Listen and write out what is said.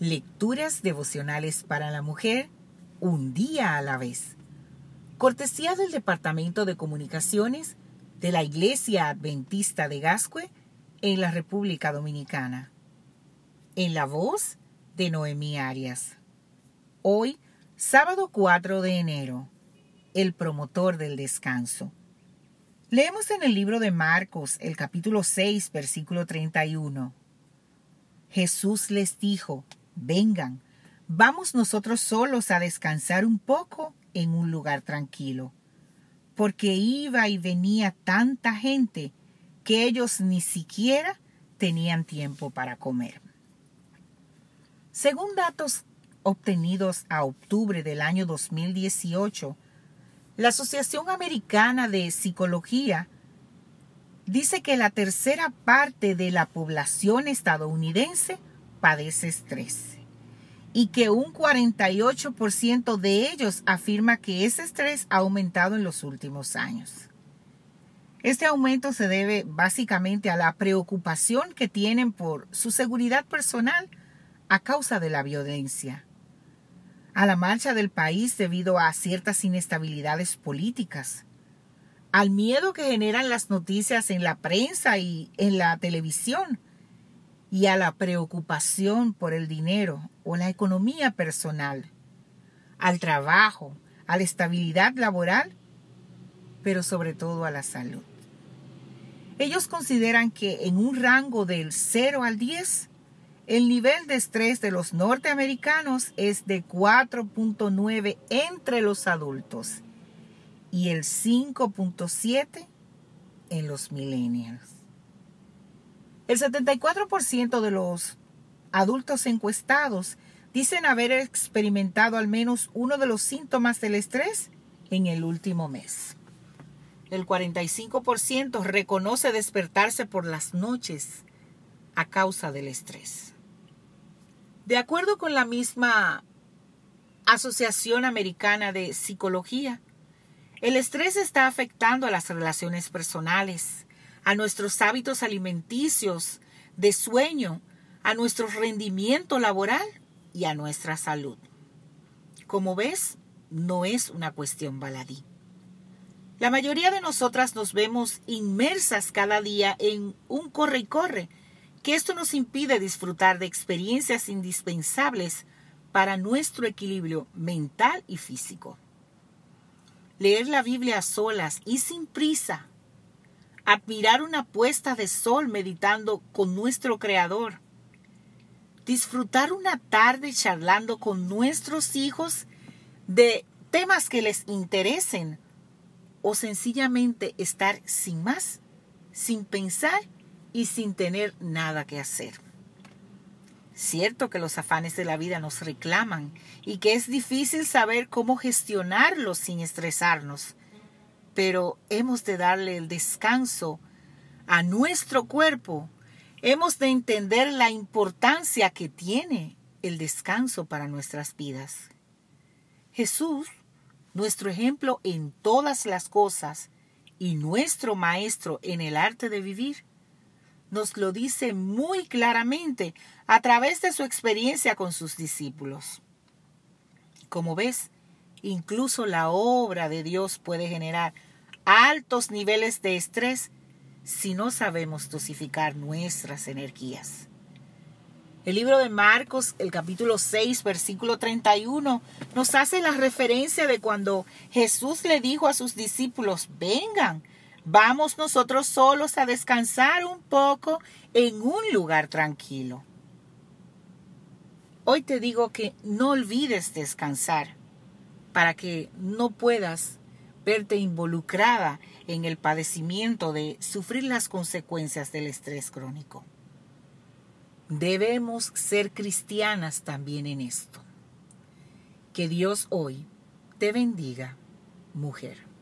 Lecturas devocionales para la mujer, un día a la vez. Cortesía del Departamento de Comunicaciones de la Iglesia Adventista de Gascue en la República Dominicana. En la voz de Noemí Arias. Hoy, sábado 4 de enero, el promotor del descanso. Leemos en el libro de Marcos, el capítulo 6, versículo 31. Jesús les dijo, vengan, vamos nosotros solos a descansar un poco en un lugar tranquilo, porque iba y venía tanta gente que ellos ni siquiera tenían tiempo para comer. Según datos obtenidos a octubre del año 2018, la Asociación Americana de Psicología dice que la tercera parte de la población estadounidense padece estrés y que un 48% de ellos afirma que ese estrés ha aumentado en los últimos años. Este aumento se debe básicamente a la preocupación que tienen por su seguridad personal a causa de la violencia a la marcha del país debido a ciertas inestabilidades políticas, al miedo que generan las noticias en la prensa y en la televisión, y a la preocupación por el dinero o la economía personal, al trabajo, a la estabilidad laboral, pero sobre todo a la salud. Ellos consideran que en un rango del 0 al 10, el nivel de estrés de los norteamericanos es de 4.9 entre los adultos y el 5.7 en los millennials. El 74% de los adultos encuestados dicen haber experimentado al menos uno de los síntomas del estrés en el último mes. El 45% reconoce despertarse por las noches a causa del estrés. De acuerdo con la misma Asociación Americana de Psicología, el estrés está afectando a las relaciones personales, a nuestros hábitos alimenticios, de sueño, a nuestro rendimiento laboral y a nuestra salud. Como ves, no es una cuestión baladí. La mayoría de nosotras nos vemos inmersas cada día en un corre y corre que esto nos impide disfrutar de experiencias indispensables para nuestro equilibrio mental y físico. Leer la Biblia a solas y sin prisa. Admirar una puesta de sol meditando con nuestro Creador. Disfrutar una tarde charlando con nuestros hijos de temas que les interesen o sencillamente estar sin más, sin pensar y sin tener nada que hacer. Cierto que los afanes de la vida nos reclaman y que es difícil saber cómo gestionarlos sin estresarnos, pero hemos de darle el descanso a nuestro cuerpo. Hemos de entender la importancia que tiene el descanso para nuestras vidas. Jesús, nuestro ejemplo en todas las cosas y nuestro maestro en el arte de vivir, nos lo dice muy claramente a través de su experiencia con sus discípulos. Como ves, incluso la obra de Dios puede generar altos niveles de estrés si no sabemos dosificar nuestras energías. El libro de Marcos, el capítulo 6, versículo 31, nos hace la referencia de cuando Jesús le dijo a sus discípulos, vengan, Vamos nosotros solos a descansar un poco en un lugar tranquilo. Hoy te digo que no olvides descansar para que no puedas verte involucrada en el padecimiento de sufrir las consecuencias del estrés crónico. Debemos ser cristianas también en esto. Que Dios hoy te bendiga, mujer.